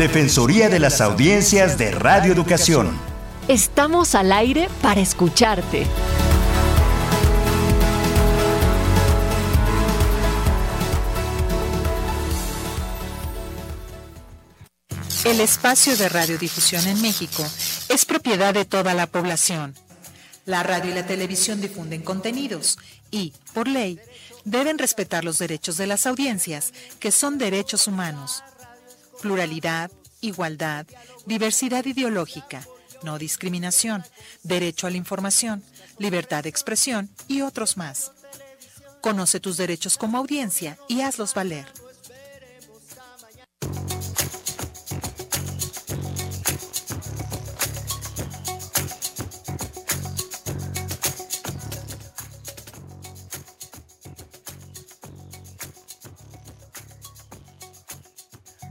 Defensoría de las Audiencias de Radio Educación. Estamos al aire para escucharte. El espacio de radiodifusión en México es propiedad de toda la población. La radio y la televisión difunden contenidos y, por ley, deben respetar los derechos de las audiencias, que son derechos humanos. Pluralidad, igualdad, diversidad ideológica, no discriminación, derecho a la información, libertad de expresión y otros más. Conoce tus derechos como audiencia y hazlos valer.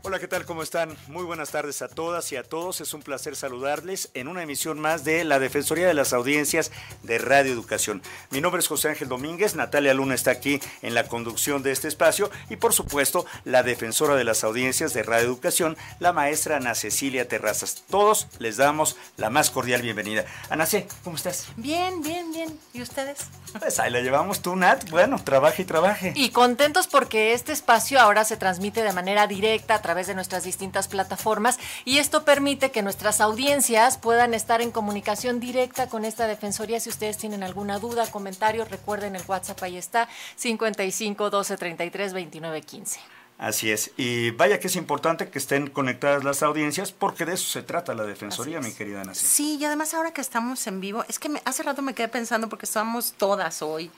Hola, ¿qué tal? ¿Cómo están? Muy buenas tardes a todas y a todos. Es un placer saludarles en una emisión más de la Defensoría de las Audiencias de Radio Educación. Mi nombre es José Ángel Domínguez, Natalia Luna está aquí en la conducción de este espacio y por supuesto la defensora de las audiencias de Radio Educación, la maestra Ana Cecilia Terrazas. Todos les damos la más cordial bienvenida. Ana C, ¿cómo estás? Bien, bien, bien. ¿Y ustedes? Pues ahí la llevamos tú, Nat. Bueno, trabaje y trabaje. Y contentos porque este espacio ahora se transmite de manera directa través de nuestras distintas plataformas y esto permite que nuestras audiencias puedan estar en comunicación directa con esta defensoría. Si ustedes tienen alguna duda, comentario, recuerden el WhatsApp ahí está 55 12 33 29 15. Así es. Y vaya que es importante que estén conectadas las audiencias porque de eso se trata la Defensoría, mi querida Nancy. Sí, y además ahora que estamos en vivo, es que me, hace rato me quedé pensando porque estamos todas hoy.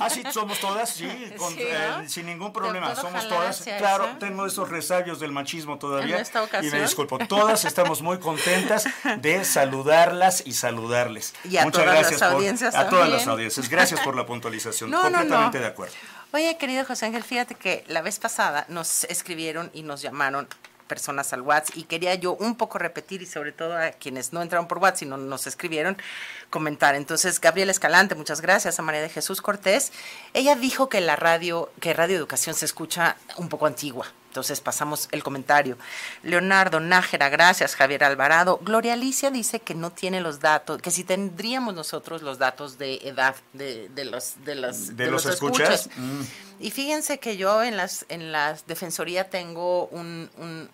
Ah, sí, somos todas, sí, eh, sin ningún problema, somos todas. Claro, tengo esos resabios del machismo todavía. Y me disculpo, todas estamos muy contentas de saludarlas y saludarles. Y a Muchas todas gracias las audiencias A todas las audiencias, gracias por la puntualización, completamente de acuerdo. Oye, querido José Ángel, fíjate que la vez pasada nos escribieron y nos llamaron personas al WhatsApp y quería yo un poco repetir y sobre todo a quienes no entraron por WhatsApp y no nos escribieron comentar. Entonces, Gabriela Escalante, muchas gracias a María de Jesús Cortés. Ella dijo que la radio, que Radio Educación se escucha un poco antigua. Entonces pasamos el comentario. Leonardo Nájera, gracias. Javier Alvarado. Gloria Alicia dice que no tiene los datos, que si tendríamos nosotros los datos de edad de, los de los, de, los, escuchas. Mm. Y fíjense que yo en las en la defensoría tengo un, un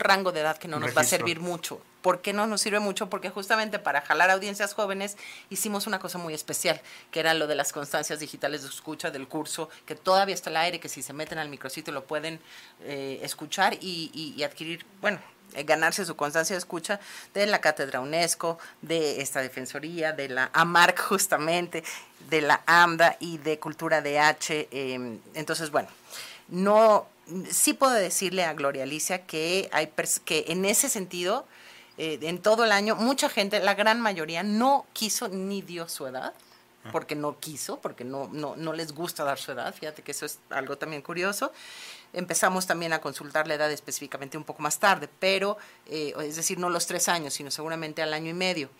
rango de edad que no nos va a servir mucho. ¿Por qué no nos sirve mucho? Porque justamente para jalar audiencias jóvenes hicimos una cosa muy especial, que era lo de las constancias digitales de escucha del curso, que todavía está al aire, que si se meten al micrositio lo pueden eh, escuchar y, adquirir, bueno, eh, ganarse su constancia de escucha de la Cátedra UNESCO, de esta Defensoría, de la AMARC justamente, de la AMDA y de Cultura DH. Eh, entonces, bueno, no sí puedo decirle a Gloria Alicia que hay que en ese sentido, eh, en todo el año, mucha gente, la gran mayoría, no quiso ni dio su edad, ah. porque no quiso, porque no, no, no les gusta dar su edad, fíjate que eso es algo también curioso. Empezamos también a consultar la edad específicamente un poco más tarde, pero, eh, es decir, no los tres años, sino seguramente al año y medio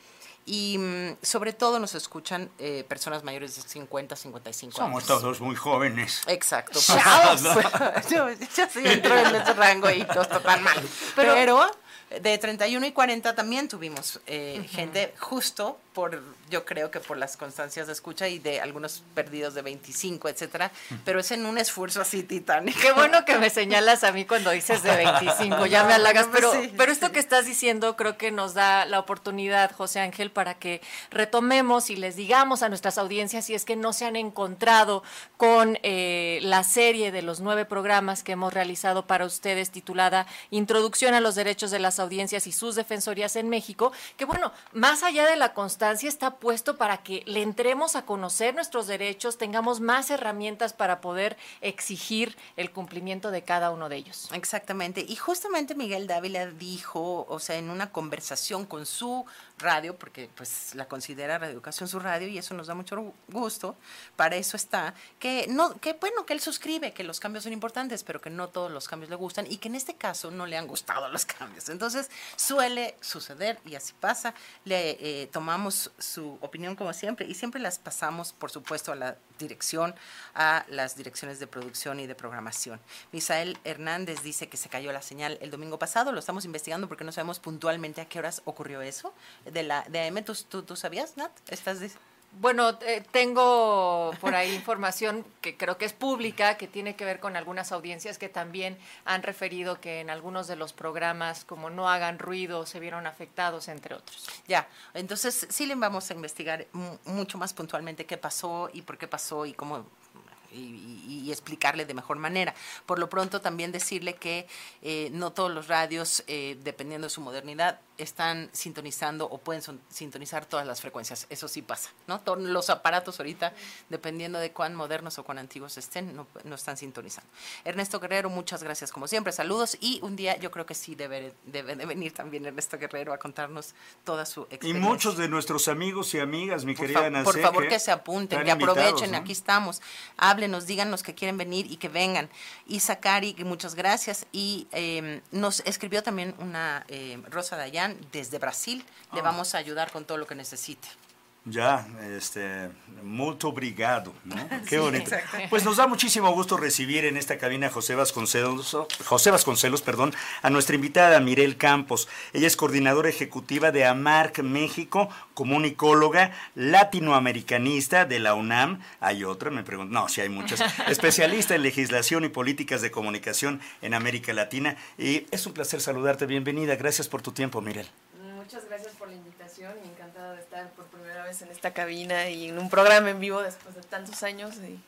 y mm, sobre todo nos escuchan eh, personas mayores de 50, 55 años. Somos todos muy jóvenes. Exacto. yo, yo, sí entro en ese rango y todo está tan mal. Pero, de 31 y 40 también tuvimos eh, gente justo por, yo creo que por las constancias de escucha y de algunos perdidos de 25, etcétera, pero es en un esfuerzo así titánico. Qué bueno que me señalas a mí cuando dices de 25, ya me halagas, pero, pero esto que estás diciendo creo que nos da la oportunidad, José Ángel, para que retomemos y les digamos a nuestras audiencias si es que no se han encontrado con eh, la serie de los nueve programas que hemos realizado para ustedes titulada Introducción a los Derechos de las Audiencias y sus Defensorías en México, que bueno, más allá de la constancia, está puesto para que le entremos a conocer nuestros derechos, tengamos más herramientas para poder exigir el cumplimiento de cada uno de ellos. Exactamente. Y justamente Miguel Dávila dijo, o sea, en una conversación con su radio, porque pues la considera Radio Educación su radio y eso nos da mucho gusto, para eso está, que no, que bueno, que él suscribe, que los cambios son importantes, pero que no todos los cambios le gustan y que en este caso no le han gustado los cambios. Entonces suele suceder y así pasa, le eh, tomamos su opinión como siempre y siempre las pasamos, por supuesto, a la dirección, a las direcciones de producción y de programación. Misael Hernández dice que se cayó la señal el domingo pasado, lo estamos investigando porque no sabemos puntualmente a qué horas ocurrió eso. De la de AM, ¿tú, tú, sabías, Nat? ¿Estás bueno, eh, tengo por ahí información que creo que es pública, que tiene que ver con algunas audiencias que también han referido que en algunos de los programas, como no hagan ruido, se vieron afectados, entre otros. Ya, entonces sí le vamos a investigar mucho más puntualmente qué pasó y por qué pasó y cómo y, explicarle de mejor manera. Por lo pronto también decirle que eh, no todos los radios, eh, dependiendo de su modernidad, están sintonizando o pueden sintonizar todas las frecuencias. Eso sí pasa, ¿no? Todos los aparatos ahorita, dependiendo de cuán modernos o cuán antiguos estén, no, están sintonizando. Ernesto Guerrero, muchas gracias como siempre, saludos y un día yo creo que sí debe, debe de venir también Ernesto Guerrero a contarnos toda su experiencia. Y muchos de nuestros amigos y amigas, mi querida Ana Por favor que se apunten, que aprovechen, aquí estamos, háblenos, díganos que quieren venir y que vengan. Y Sakari, muchas gracias y em, nos escribió también una eh, Rosa Dayan desde Brasil. Le ah. vamos a ayudar con todo lo que necesite. Ya, este, muito obrigado, ¿no? Qué bonito. Pues nos da muchísimo gusto recibir en esta cabina a José Vasconcelos, José Vasconcelos, perdón, a nuestra invitada Mirel Campos. Ella es coordinadora ejecutiva de AMARC México, comunicóloga, latinoamericanista de la UNAM. Hay otra, me pregunto, no, sí hay muchas. Especialista en legislación y políticas de comunicación en América Latina. Y es un placer saludarte. Bienvenida. Gracias por tu tiempo, Mirel. Muchas gracias por la invitación y encantada de estar por primera vez en esta cabina y en un programa en vivo después de tantos años. Y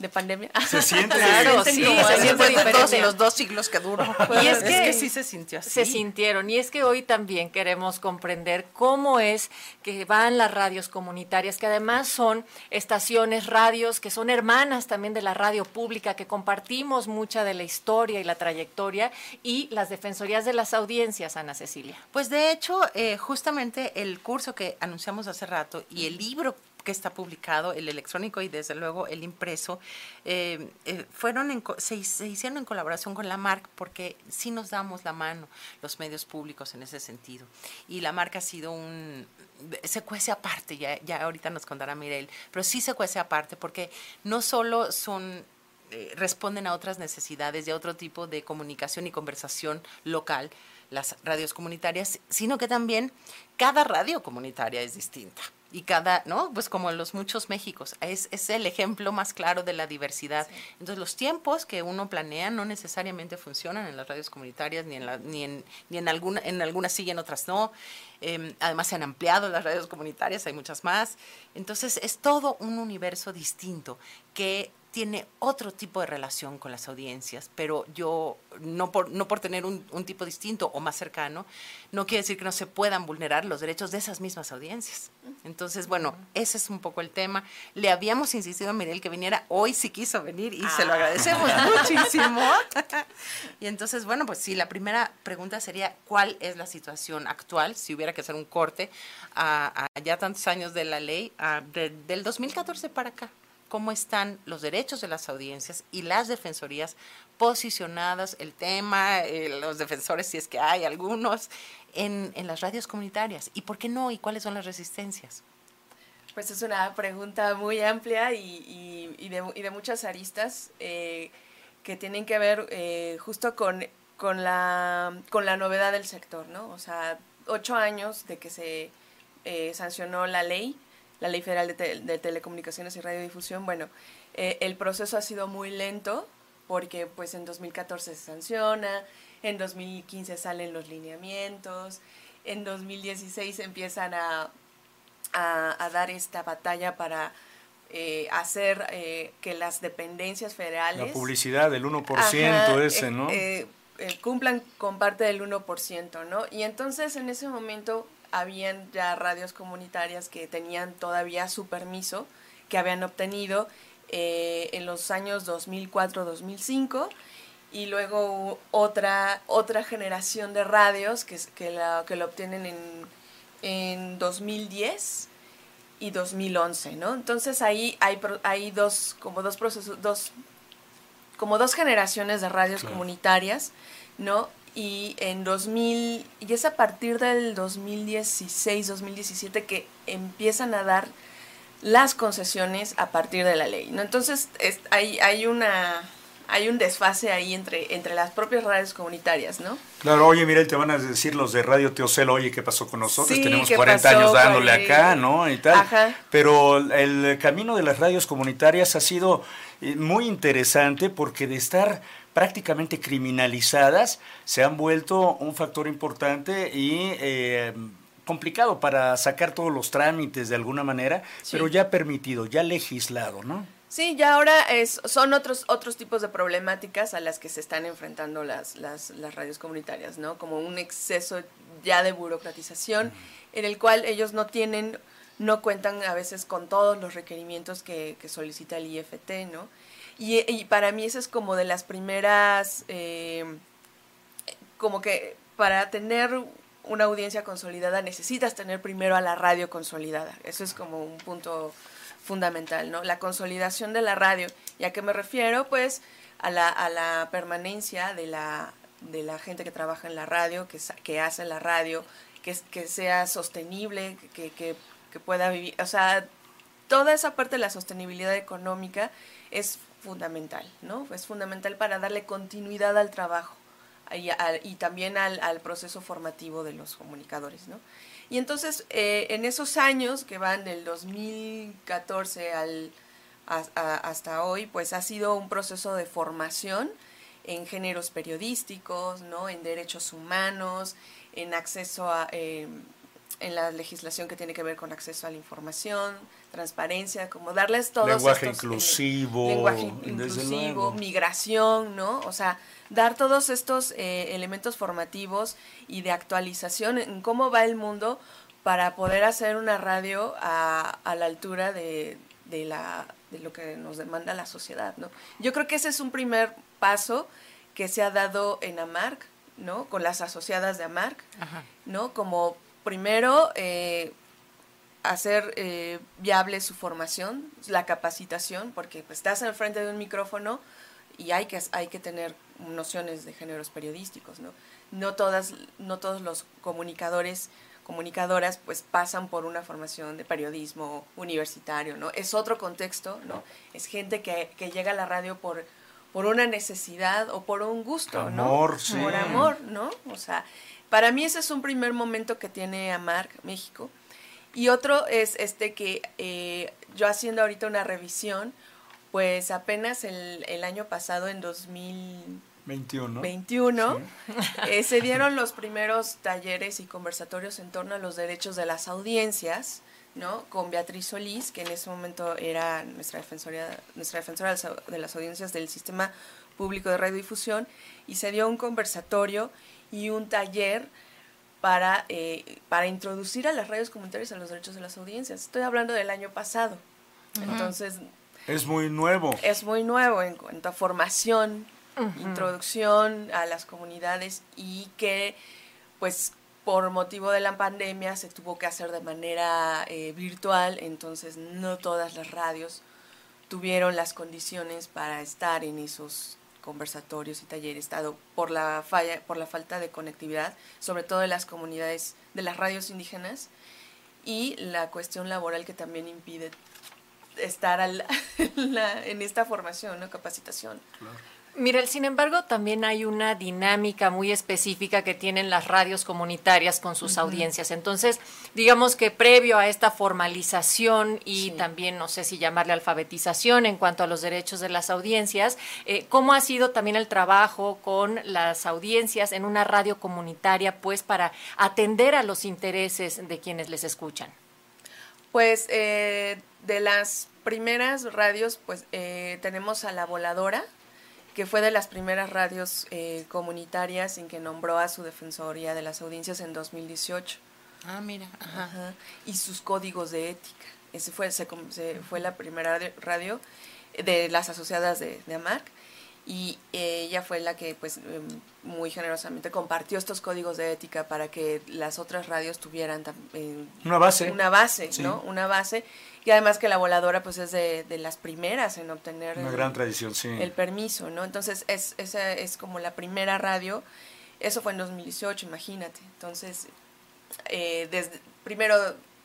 de pandemia. Se siente. Claro, sí, se siente diferente. los dos siglos que duró. y es que, sí se sintió así. Se sintieron. Y es que hoy también queremos comprender cómo es que van las radios comunitarias, que además son estaciones, radios, que son hermanas también de la radio pública, que compartimos mucha de la historia y la trayectoria, y las defensorías de las audiencias, Ana Cecilia. Pues de hecho, eh, justamente el curso que anunciamos hace rato y el libro que está publicado, el electrónico y desde luego el impreso, eh, eh, fueron se, hicieron en colaboración con la marca porque sí nos damos la mano los medios públicos en ese sentido. Y la marca ha sido un, se cuece aparte, ya, ya ahorita nos contará Mirel, pero sí se cuece aparte porque no solo son eh, responden a otras necesidades de otro tipo de comunicación y conversación local, las radios comunitarias, sino que también cada radio comunitaria es distinta y cada, ¿no? Pues como los muchos Méxicos, es, es el ejemplo más claro de la diversidad. Entonces los tiempos que uno planea no necesariamente funcionan en las radios comunitarias, ni en, la, ni en, ni en, alguna, en algunas sí y en otras no. Em, además se han ampliado las radios comunitarias, hay muchas más. Entonces es todo un universo distinto que tiene otro tipo de relación con las audiencias, pero yo, no por, no por tener un, tipo distinto o más cercano, no quiere decir que no se puedan vulnerar los derechos de esas mismas audiencias. Entonces, bueno, ese es un poco el tema. Le habíamos insistido a Mirel que viniera, hoy sí quiso venir y se lo ah. agradecemos muchísimo. y entonces, bueno, pues sí, la primera pregunta sería, ¿cuál es la situación actual, si hubiera que hacer un corte a, ya tantos años de la ley, del 2014 para acá? Cómo están los derechos de las audiencias y las defensorías posicionadas, el tema, eh, los defensores, si es que hay algunos, en, las radios comunitarias. ¿Y por qué no? ¿Y cuáles son las resistencias? Pues es una pregunta muy amplia y, de, muchas aristas eh, que tienen que ver eh, justo con, con, la, con la novedad del sector, ¿no? O sea, ocho años de que se sancionó la ley la Ley Federal de, Telecomunicaciones y Radiodifusión, bueno, eh, el proceso ha sido muy lento porque pues en 2014 se sanciona, en 2015 salen los lineamientos, en 2016 empiezan a, a, dar esta batalla para eh, hacer eh, que las dependencias federales... La publicidad del 1% ese, ¿no? cumplan con parte del 1%, ¿no? Y entonces en ese momento habían ya radios comunitarias que tenían todavía su permiso, que habían obtenido eh, en los años 2004-2005 y luego otra, otra generación de radios que, que, la, que lo obtienen en, en 2010 y 2011, ¿no? Entonces ahí hay, hay dos, como dos procesos, dos, como dos generaciones de radios comunitarias, ¿no? Y en 2000, y es a partir del 2016, 2017 que empiezan a dar las concesiones a partir de la ley. ¿no? Entonces hay, hay una hay un desfase ahí entre, entre las propias radios comunitarias, ¿no? Claro, oye, mira, te van a decir los de Radio Teocel, oye, ¿qué pasó con nosotros? Tenemos 40 años dándole acá, ¿no? Y tal. Pero el camino de las radios comunitarias ha sido eh, muy interesante porque de estar prácticamente criminalizadas se han vuelto un factor importante y eh, complicado para sacar todos los trámites de alguna manera, pero ya permitido, ya legislado, ¿no? Sí, ya ahora es, son otros, otros tipos de problemáticas a las que se están enfrentando las, las, las radios comunitarias, ¿no? Como un exceso ya de burocratización, en el cual ellos no tienen, no cuentan a veces con todos los requerimientos que, que solicita el IFT, ¿no? Y, para mí eso es como de las primeras, eh, como que para tener una audiencia consolidada necesitas tener primero a la radio consolidada. Eso es como un punto fundamental, ¿no? La consolidación de la radio. ¿Y a qué me refiero? Pues a la, a la permanencia de la, de la gente que trabaja en la radio, que, que hace la radio, que, que sea sostenible, que, que, que pueda vivir. O sea, toda esa parte de la sostenibilidad económica es fundamental, ¿no? Es fundamental para darle continuidad al trabajo y, y también al, proceso formativo de los comunicadores, ¿no? Y entonces, eh, en esos años que van del 2014 al, hasta hoy, pues ha sido un proceso de formación en géneros periodísticos, ¿no? en derechos humanos, en acceso a, eh, en la legislación que tiene que ver con acceso a la información, transparencia, como darles todos lenguaje inclusivo, lenguaje inclusivo, migración, ¿no? O sea, dar todos estos eh, elementos formativos y de actualización en cómo va el mundo para poder hacer una radio a, a la altura de, de, la, de lo que nos demanda la sociedad, ¿no? Yo creo que ese es un primer paso que se ha dado en AMARC, ¿no? Con las asociadas de AMARC, ¿no? Como primero eh, hacer eh, viable su formación, la capacitación, porque pues, estás al frente de un micrófono y hay que, hay que tener nociones de géneros periodísticos, ¿no? No, todas, no todos los comunicadores, comunicadoras, pues pasan por una formación de periodismo universitario, ¿no? Es otro contexto, ¿no? Es gente que, que llega a la radio por, por una necesidad o por un gusto, amor, Sí. Por amor, ¿no? O sea, para mí ese es un primer momento que tiene AMARC México. Y otro es este que eh, yo haciendo ahorita una revisión, pues apenas el, el año pasado, en 2021, 21, eh, se dieron los primeros talleres y conversatorios en torno a los derechos de las audiencias, ¿no? Con Beatriz Solís, que en ese momento era nuestra defensora, nuestra defensora de las audiencias del sistema público de radiodifusión, y se dio un conversatorio y un taller para, eh, para introducir a las radios comunitarias a los derechos de las audiencias. Estoy hablando del año pasado. Entonces, es muy nuevo. Es muy nuevo en cuanto a formación, introducción a las comunidades y que pues por motivo de la pandemia se tuvo que hacer de manera eh, virtual, entonces no todas las radios tuvieron las condiciones para estar en esos conversatorios y talleres, dado por la falla, por la falta de conectividad, sobre todo de las comunidades, de las radios indígenas, y la cuestión laboral que también impide estar al, en, esta formación, ¿no? capacitación. Mire, sin embargo, también hay una dinámica muy específica que tienen las radios comunitarias con sus audiencias. Entonces, digamos que previo a esta formalización y también, no sé si llamarle alfabetización en cuanto a los derechos de las audiencias, eh, ¿cómo ha sido también el trabajo con las audiencias en una radio comunitaria, pues, para atender a los intereses de quienes les escuchan? Pues eh, de las primeras radios, pues eh, tenemos a La Voladora, que fue de las primeras radios eh, comunitarias en que nombró a su Defensoría de las Audiencias en 2018. Ah, mira. Ajá. Y sus códigos de ética. Ese fue, se, fue la primera radio de las asociadas de, de AMARC y ella fue la que pues em, muy generosamente compartió estos códigos de ética para que las otras radios tuvieran eh, una base. una base no una base. Y además que la voladora pues es de, de las primeras en obtener una el, gran tradición sí. el permiso no entonces es esa es como la primera radio. Eso fue en 2018, imagínate. Entonces, eh, desde, primero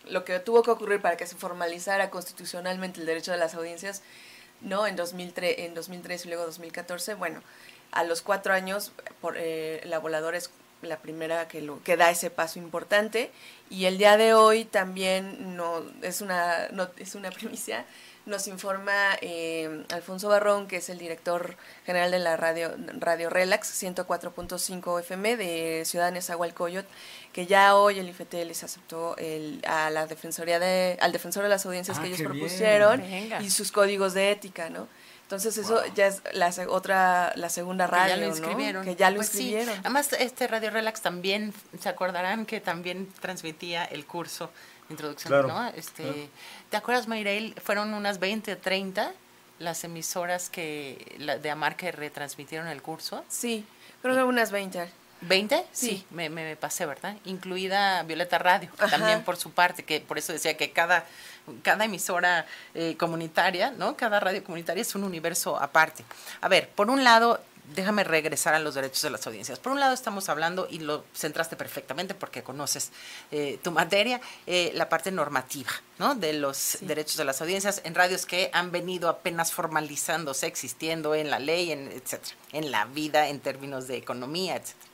lo que tuvo que ocurrir para que se formalizara constitucionalmente el derecho de las audiencias, ¿no? En 2003, en 2003 y luego 2014, bueno, a los cuatro años, por, eh, la voladora es la primera que, lo, que da ese paso importante. Y el día de hoy también no, es, una, no, es una primicia, nos informa eh, Alfonso Barrón, que es el director general de la radio, radio Relax 104.5 FM de Ciudad Nezahualcóyotl, que ya hoy el IFT les aceptó el, a la defensoría de, al defensor de las audiencias ah, que ellos propusieron y sus códigos de ética, ¿no? Entonces eso ya es la otra, la segunda radio, que ya lo inscribieron. Que ya lo pues Además, este Radio Relax también, se acordarán que también transmitía el curso introducción, ¿no? Este, ¿Te acuerdas, Mayrail? Fueron unas 20 o 30 las emisoras que de Amar que retransmitieron el curso. Sí, creo que unas 20. ¿20? Sí, me, me, pasé, ¿verdad? Incluida Violeta Radio, también por su parte, que por eso decía que cada, cada emisora eh, comunitaria, ¿no? Cada radio comunitaria es un universo aparte. A ver, por un lado, déjame regresar a los derechos de las audiencias. Por un lado estamos hablando, y lo centraste perfectamente porque conoces eh, tu materia, eh, la parte normativa ¿no? de los derechos de las audiencias en radios que han venido apenas formalizándose, existiendo en la ley, en, etcétera, en la vida, en términos de economía, etcétera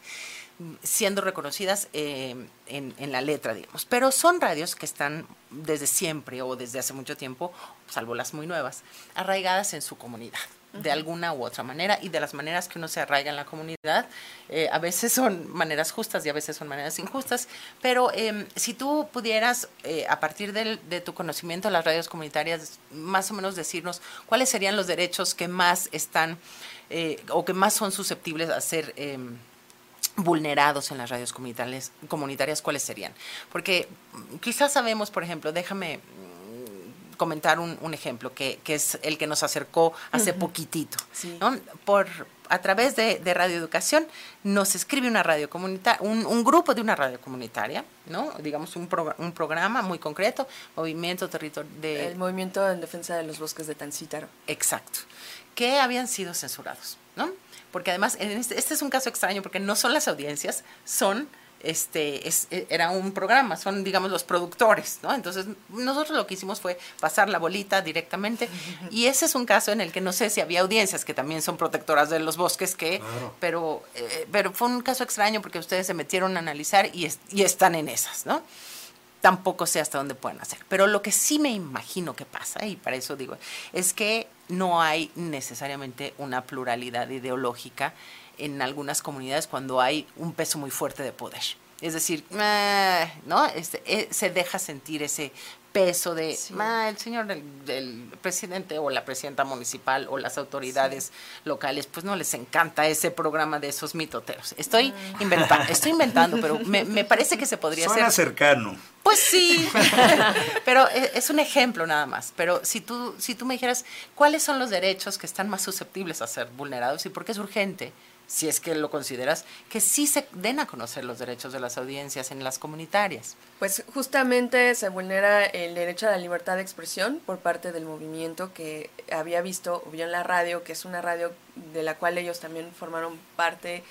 siendo reconocidas eh, en, en, la letra, digamos. Pero son radios que están desde siempre o desde hace mucho tiempo, salvo las muy nuevas, arraigadas en su comunidad de alguna u otra manera y de las maneras que uno se arraiga en la comunidad, eh, a veces son maneras justas y a veces son maneras injustas, pero em, si tú pudieras, eh, a partir de tu conocimiento de las radios comunitarias, más o menos decirnos cuáles serían los derechos que más están eh, o que más son susceptibles a ser em, vulnerados en las radios comunitarias, comunitarias, ¿cuáles serían? Porque quizás sabemos, por ejemplo, déjame comentar un, ejemplo que, es el que nos acercó hace poquitito. Por, a través de, de Radio Educación nos escribe una radio comunitaria, un, grupo de una radio comunitaria, ¿no? digamos un, un programa muy concreto, Movimiento Territorial de... El Movimiento en Defensa de los Bosques de Tancítaro. Exacto, que habían sido censurados, ¿no? Porque además, este, este es un caso extraño porque no son las audiencias, son este, es, e, era un programa, son, digamos, los productores, ¿no? Entonces, nosotros lo que hicimos fue pasar la bolita directamente y ese es un caso en el que no sé si había audiencias que también son protectoras de los bosques, que, pero, eh, pero fue un caso extraño porque ustedes se metieron a analizar y, y están en esas, ¿no? Tampoco sé hasta dónde pueden hacer. Pero lo que sí me imagino que pasa, y para eso digo, es que no hay necesariamente una pluralidad ideológica en algunas comunidades cuando hay un peso muy fuerte de poder. Es decir, ¿no? Este, eh, se deja sentir ese peso de el señor del, presidente o la presidenta municipal o las autoridades locales, pues no les encanta ese programa de esos mitoteros. Estoy mm. inventando, estoy inventando, pero me, parece que se podría Suena cercano. Pues sí, pero e, es un ejemplo nada más. Pero si tú, si tú me dijeras, ¿cuáles son los derechos que están más susceptibles a ser vulnerados y por qué es urgente? si es que lo consideras, que sí se den a conocer los derechos de las audiencias en las comunitarias. Pues justamente se vulnera el derecho a la libertad de expresión por parte del movimiento que había visto, o vio en la radio, que es una radio de la cual ellos también formaron parte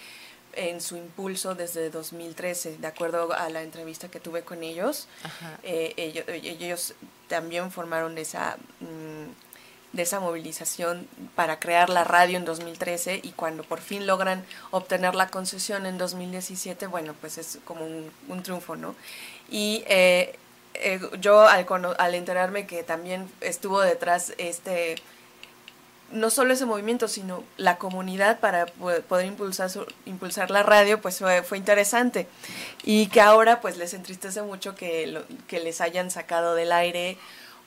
en su impulso desde 2013, de acuerdo a la entrevista que tuve con ellos. Eh, ellos, ellos, también formaron esa... Mm, de esa movilización para crear la radio en 2013 y cuando por fin logran obtener la concesión en 2017, bueno, pues es como un, triunfo, ¿no? Y eh, eh, yo al, al enterarme que también estuvo detrás este no solo ese movimiento, sino la comunidad para poder impulsar, impulsar la radio, pues fue, fue, interesante. Y que ahora pues les entristece mucho que, que les hayan sacado del aire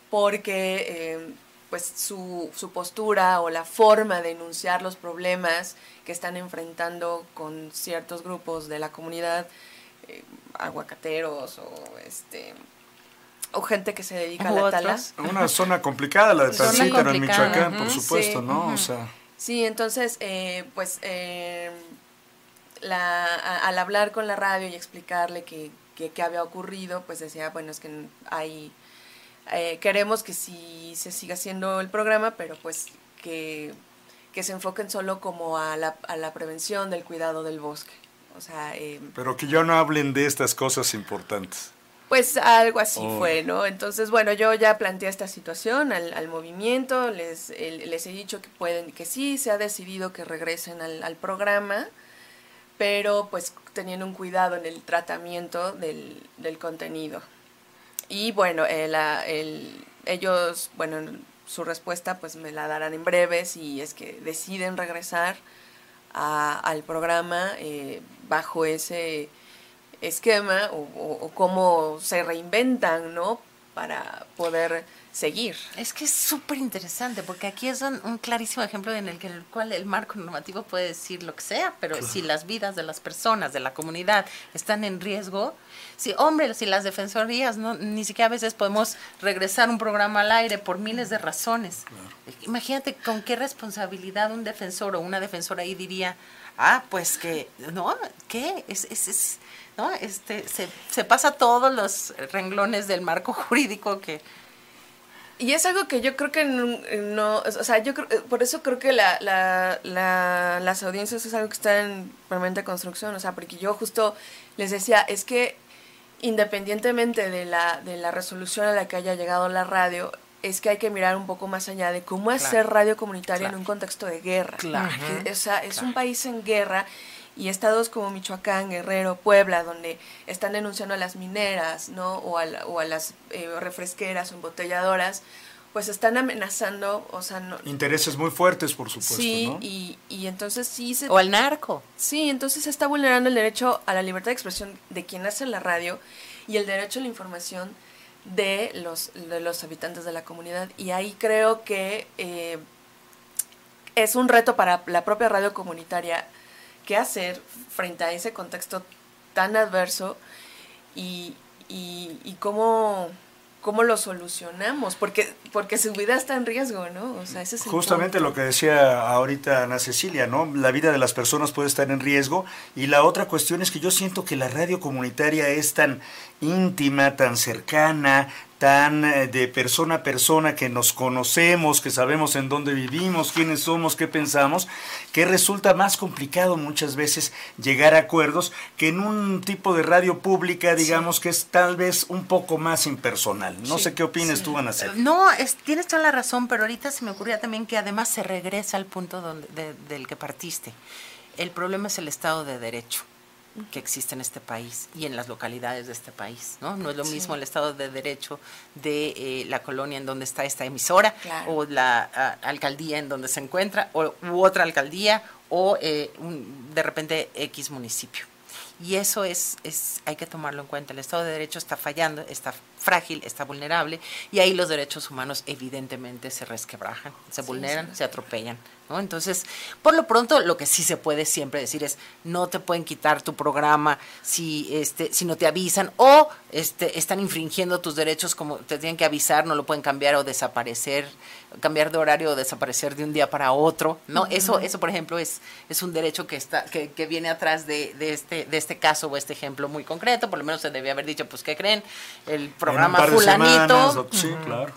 porque eh, pues su, su, postura o la forma de enunciar los problemas que están enfrentando con ciertos grupos de la comunidad, eh, aguacateros o este o gente que se dedica a la tala. Una zona complicada la de Tancítaro en Michoacán, por supuesto, ¿no? O sea. Sí, entonces, eh, pues eh, la, al hablar con la radio y explicarle que, que, había ocurrido, pues decía, bueno, es que hay eh, queremos que sí se siga haciendo el programa, pero pues que, se enfoquen solo como a la, a la prevención del cuidado del bosque. O sea, eh, Pero que ya no hablen de estas cosas importantes. Pues algo así oh. fue, ¿no? Entonces, bueno, yo ya planteé esta situación al, movimiento, les, les he dicho que pueden, que sí, se ha decidido que regresen al, programa, pero pues teniendo un cuidado en el tratamiento del, del contenido. Y bueno, el, el, ellos, bueno, su respuesta pues me la darán en breve si es que deciden regresar al programa eh, bajo ese esquema o, cómo se reinventan, ¿no? Para poder seguir. Es que es súper interesante, porque aquí es un, clarísimo ejemplo en el, que, el cual el marco normativo puede decir lo que sea, pero si las vidas de las personas, de la comunidad, están en riesgo, si, hombre, si las defensorías, no, ni siquiera a veces podemos regresar un programa al aire por miles de razones. Imagínate con qué responsabilidad un defensor o una defensora ahí diría, ah, pues que, no, ¿qué? Es, es, es ¿no? Este, se, se pasa todos los renglones del marco jurídico que... Y es algo que yo creo que no, o sea, yo creo, por eso creo que la, la, la, las audiencias es algo que está en permanente construcción, o sea, porque yo justo les decía, es que independientemente de la, de la resolución a la que haya llegado la radio, es que hay que mirar un poco más allá de cómo hacer radio comunitaria en un contexto de guerra. Claro. o sea, es un país en guerra y estados como Michoacán, Guerrero, Puebla, donde están denunciando a las mineras, ¿no? O a, o a las eh, refresqueras o embotelladoras, pues están amenazando, o sea, no, intereses muy fuertes, por supuesto, sí, y, y entonces sí se o al narco. Sí, entonces se está vulnerando el derecho a la libertad de expresión de quien hace la radio y el derecho a la información de los de los habitantes de la comunidad y ahí creo que eh, es un reto para la propia radio comunitaria qué hacer frente a ese contexto tan adverso y, y, cómo, cómo lo solucionamos, porque, porque su vida está en riesgo, ¿no? O sea, ese es Justamente lo que decía ahorita Ana Cecilia, ¿no? La vida de las personas puede estar en riesgo y la otra cuestión es que yo siento que la radio comunitaria es tan íntima, tan cercana, tan eh, de persona a persona, que nos conocemos, que sabemos en dónde vivimos, quiénes somos, qué pensamos, que resulta más complicado muchas veces llegar a acuerdos que en un tipo de radio pública, digamos, que es tal vez un poco más impersonal. No sé qué opinas tú, Ana No, es, tienes toda la razón, pero ahorita se me ocurría también que además se regresa al punto donde, del que partiste. El problema es el Estado de Derecho que existe en este país y en las localidades de este país, ¿no? No es lo mismo el Estado de Derecho de eh, la colonia en donde está esta emisora o la alcaldía en donde se encuentra o, u otra alcaldía o eh, de repente X municipio. Y eso es, es, hay que tomarlo en cuenta. El Estado de Derecho está fallando, está frágil, está vulnerable, y ahí los derechos humanos evidentemente se resquebrajan, se vulneran, se atropellan. ¿No? Entonces, por lo pronto, lo que sí se puede siempre decir es, no te pueden quitar tu programa si, este, si no te avisan, o este, están infringiendo tus derechos como te tienen que avisar, no lo pueden cambiar o desaparecer, cambiar de horario o desaparecer de un día para otro. ¿no? eso, eso, por ejemplo, es, es un derecho que, está, que, que viene atrás de, de, este, de este caso o este ejemplo muy concreto, por lo menos se debía haber dicho, pues, ¿qué creen? El programa fulanito,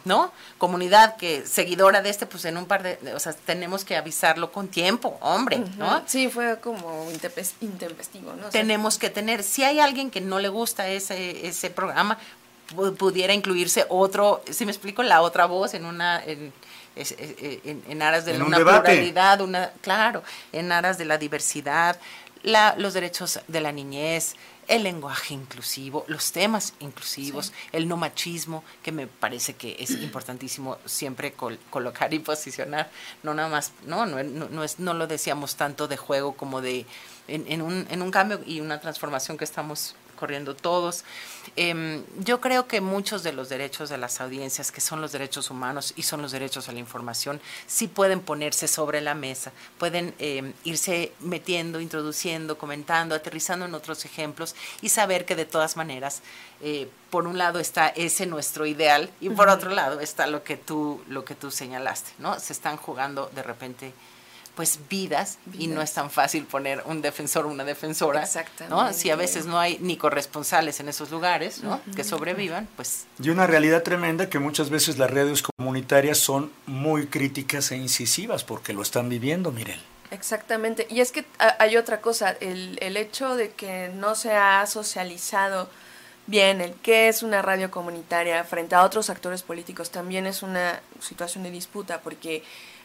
¿no? Comunidad que seguidora de este, pues en un par de, o sea, tenemos que avisarlo con tiempo, hombre, ¿no? Sí, fue como intempestivo, ¿no? tenemos que tener, si hay alguien que no le gusta ese, ese programa, pudiera incluirse otro, si me explico, la otra voz en una... En, en, aras de una pluralidad, una, claro, en aras de la diversidad, la, los derechos de la niñez, el lenguaje inclusivo, los temas inclusivos, el no machismo, que me parece que es importantísimo siempre colocar y posicionar, no nada más, no, no, no, es, no lo decíamos tanto de juego como de en, en, un, en un cambio y una transformación que estamos corriendo todos. Em, yo creo que muchos de los derechos de las audiencias, que son los derechos humanos y son los derechos a la información, sí pueden ponerse sobre la mesa, pueden em, irse metiendo, introduciendo, comentando, aterrizando en otros ejemplos y saber que de todas maneras, eh, por un lado está ese nuestro ideal y por otro lado está lo que tú, lo que tú señalaste, ¿no? Se están jugando de repente pues vidas, y no es tan fácil poner un defensor o una defensora, ¿no? Si a veces no hay ni corresponsales en esos lugares, ¿no? Que sobrevivan, pues... Y una realidad tremenda que muchas veces las redes comunitarias son muy críticas e incisivas porque lo están viviendo, Mirel. Exactamente. Y es que hay otra cosa, el, el hecho de que no se ha socializado bien el qué es una radio comunitaria frente a otros actores políticos también es una situación de disputa porque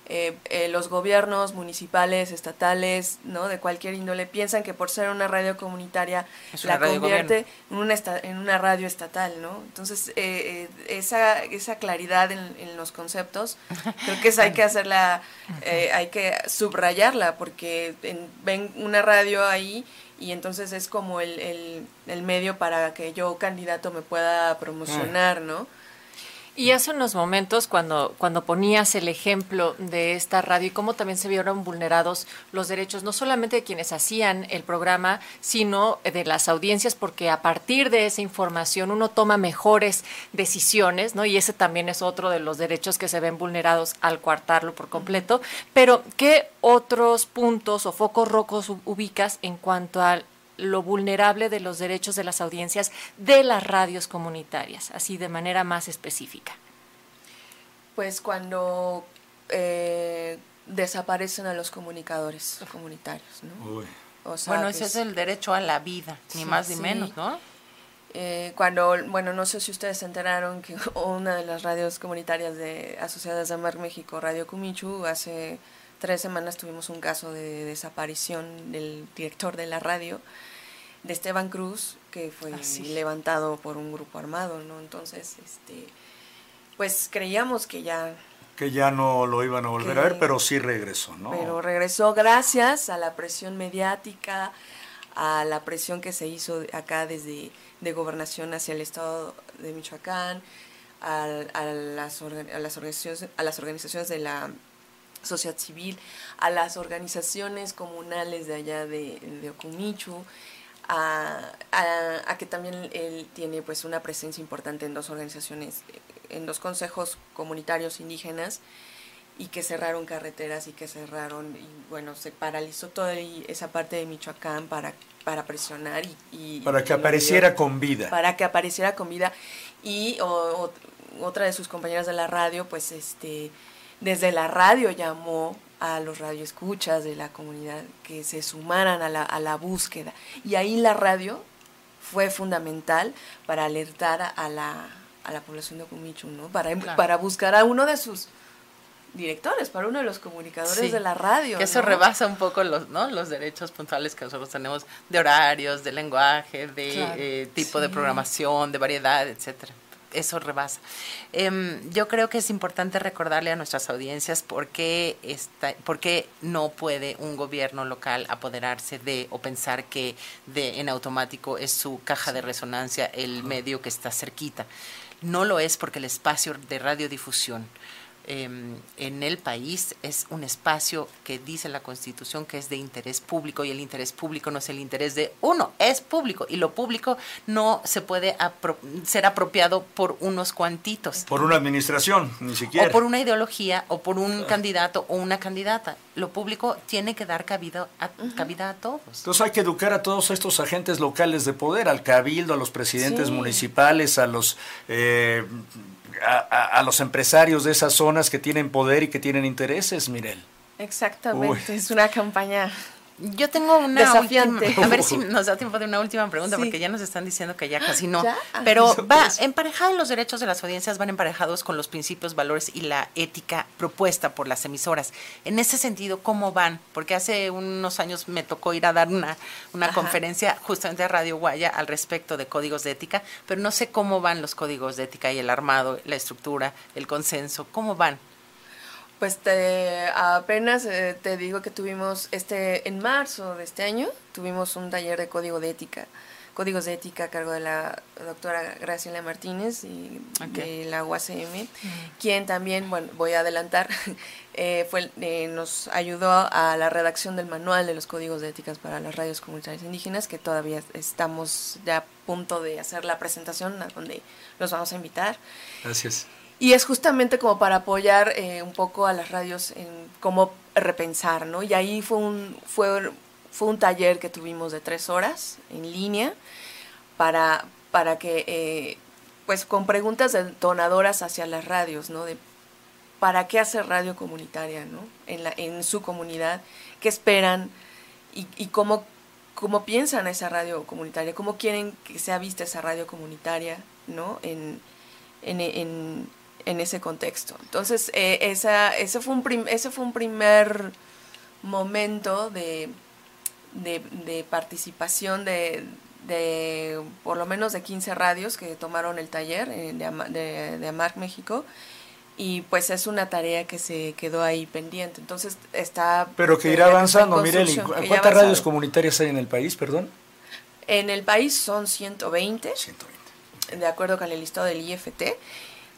eh, eh, los gobiernos municipales, estatales, ¿no? de cualquier índole, piensan que por ser una radio comunitaria la convierte en una, en una radio estatal, ¿no? Entonces, eh, esa, esa claridad en, en, los conceptos, creo que esa hay que hacerla, hay que subrayarla, porque ven una radio ahí y entonces es como el, el, el medio para que yo, candidato, me pueda promocionar, ¿no? Y hace unos momentos, cuando, cuando ponías el ejemplo de esta radio y cómo también se vieron vulnerados los derechos, no solamente de quienes hacían el programa, sino de las audiencias, porque a partir de esa información uno toma mejores decisiones, ¿no? Y ese también es otro de los derechos que se ven vulnerados al coartarlo por completo. Pero, ¿qué otros puntos o focos rocos ubicas en cuanto al lo vulnerable de los derechos de las audiencias de las radios comunitarias, así de manera más específica? Pues cuando eh, desaparecen a los comunicadores comunitarios, ¿no? bueno, ese es, el derecho a la vida, ni más ni menos, ¿no? Eh, cuando, bueno, no sé si ustedes se enteraron que una de las radios comunitarias de asociadas a Mar México, Radio Cumichu, hace tres semanas tuvimos un caso de desaparición del director de la radio de Esteban Cruz, que fue levantado por un grupo armado, ¿no? Entonces, este, pues creíamos que ya... Que ya no lo iban a volver a ver, pero sí regresó, ¿no? Pero regresó gracias a la presión mediática, a la presión que se hizo acá desde de gobernación hacia el estado de Michoacán, a, las, a, las, organizaciones, a las organizaciones de la sociedad civil, a las organizaciones comunales de allá de, de Ocumichu, a, que también él tiene pues una presencia importante en dos organizaciones, en dos consejos comunitarios indígenas y que cerraron carreteras y que cerraron y bueno se paralizó toda esa parte de Michoacán para para presionar y, para que apareciera con vida. Para que apareciera con vida. Y otra de sus compañeras de la radio pues este desde la radio llamó a los radioescuchas de la comunidad que se sumaran a la, a la búsqueda. Y ahí la radio fue fundamental para alertar a la, a la población de Cumichu, ¿no? Para, para buscar a uno de sus directores, para uno de los comunicadores de la radio. Que eso rebasa un poco los, ¿no? los derechos puntuales que nosotros tenemos de horarios, de lenguaje, de eh, tipo de programación, de variedad, etcétera eso rebasa. Em, yo creo que es importante recordarle a nuestras audiencias por qué, está, por qué no puede un gobierno local apoderarse de o pensar que de, en automático es su caja de resonancia el medio que está cerquita. No lo es porque el espacio de radiodifusión Em, en el país es un espacio que dice la Constitución que es de interés público y el interés público no es el interés de uno, es público y lo público no se puede ser apropiado por unos cuantitos. Por una administración, ni siquiera. O por una ideología o por un candidato o una candidata. Lo público tiene que dar cabida a, cabida a todos. Entonces hay que educar a todos estos agentes locales de poder, al cabildo, a los presidentes municipales, a los... Eh, a, los empresarios de esas zonas que tienen poder y que tienen intereses, Mirel. Exactamente, es una campaña yo tengo una Desafiante. a ver si nos da tiempo de una última pregunta, porque ya nos están diciendo que ya casi no. Pero va emparejado los derechos de las audiencias, van emparejados con los principios, valores y la ética propuesta por las emisoras. En ese sentido, ¿cómo van? Porque hace unos años me tocó ir a dar una, una conferencia justamente a Radio Guaya al respecto de códigos de ética, pero no sé cómo van los códigos de ética y el armado, la estructura, el consenso, ¿cómo van? Pues te, apenas eh, te digo que tuvimos este en marzo de este año tuvimos un taller de código de ética, códigos de ética a cargo de la doctora Graciela Martínez y de la UACM, quien también, bueno, voy a adelantar, eh, fue eh, nos ayudó a la redacción del manual de los códigos de éticas para las radios comunitarias indígenas, que todavía estamos ya a punto de hacer la presentación a donde los vamos a invitar. Gracias. Y es justamente como para apoyar eh, un poco a las radios en cómo repensar, ¿no? Y ahí fue un, fue, fue un taller que tuvimos de tres horas en línea para, para que, eh, pues con preguntas detonadoras hacia las radios, ¿no? De para qué hacer radio comunitaria, ¿no? En, la, en su comunidad, qué esperan y, y cómo, cómo piensan esa radio comunitaria, cómo quieren que sea vista esa radio comunitaria, ¿no? En, en, en ese contexto. Entonces, eh, esa, ese, fue un ese fue un primer momento de, de, participación de, de, por lo menos de 15 radios que tomaron el taller eh, de, de, AMARC México y pues es una tarea que se quedó ahí pendiente. Entonces está... Pero que irá avanzando, Mireli. ¿Cuántas radios comunitarias hay en el país, perdón? En el país son 120. 120. De acuerdo con el listado del IFT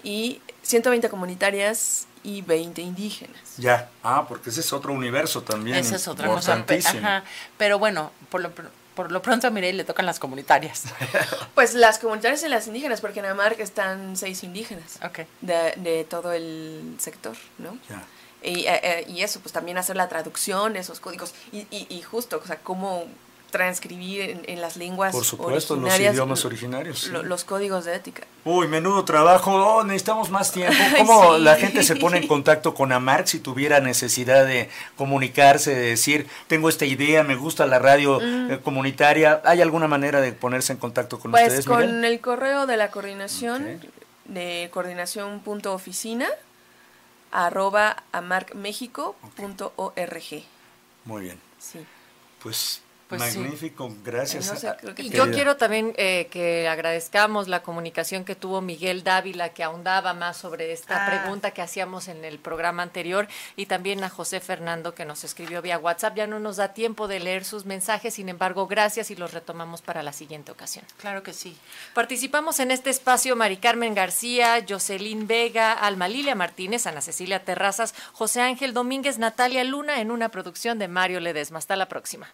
y 120 comunitarias y 20 indígenas. Ya, ah, porque ese es otro universo también. Esa es otra cosa. Ajá. Pero bueno, por lo, por lo pronto a Mireille le tocan las comunitarias. pues las comunitarias y las indígenas, porque en Amarc están seis indígenas okay. de, de, todo el sector, ¿no? Ya. Y, eh, eh, y, eso, pues también hacer la traducción, esos códigos, y, y, y justo, o sea, cómo transcribir en, las lenguas Por supuesto, los idiomas originarios. Los códigos de ética. Uy, menudo trabajo, oh, necesitamos más tiempo. ¿Cómo la gente se pone en contacto con AMARC si tuviera necesidad de comunicarse, de decir, tengo esta idea, me gusta la radio mm. eh, comunitaria? ¿Hay alguna manera de ponerse en contacto con pues ustedes? Pues con el correo de la coordinación, de coordinación.oficina, arroba amarcmexico.org. Muy bien. Sí. Pues pues Magnífico, gracias. y yo quiero también eh, que agradezcamos la comunicación que tuvo Miguel Dávila, que ahondaba más sobre esta ah. pregunta que hacíamos en el programa anterior, y también a José Fernando, que nos escribió vía WhatsApp. Ya no nos da tiempo de leer sus mensajes, sin embargo, gracias y los retomamos para la siguiente ocasión. Claro que sí. Participamos en este espacio Mari Carmen García, Jocelyn Vega, Alma Lilia Martínez, Ana Cecilia Terrazas, José Ángel Domínguez, Natalia Luna, en una producción de Mario Ledesma. Hasta la próxima.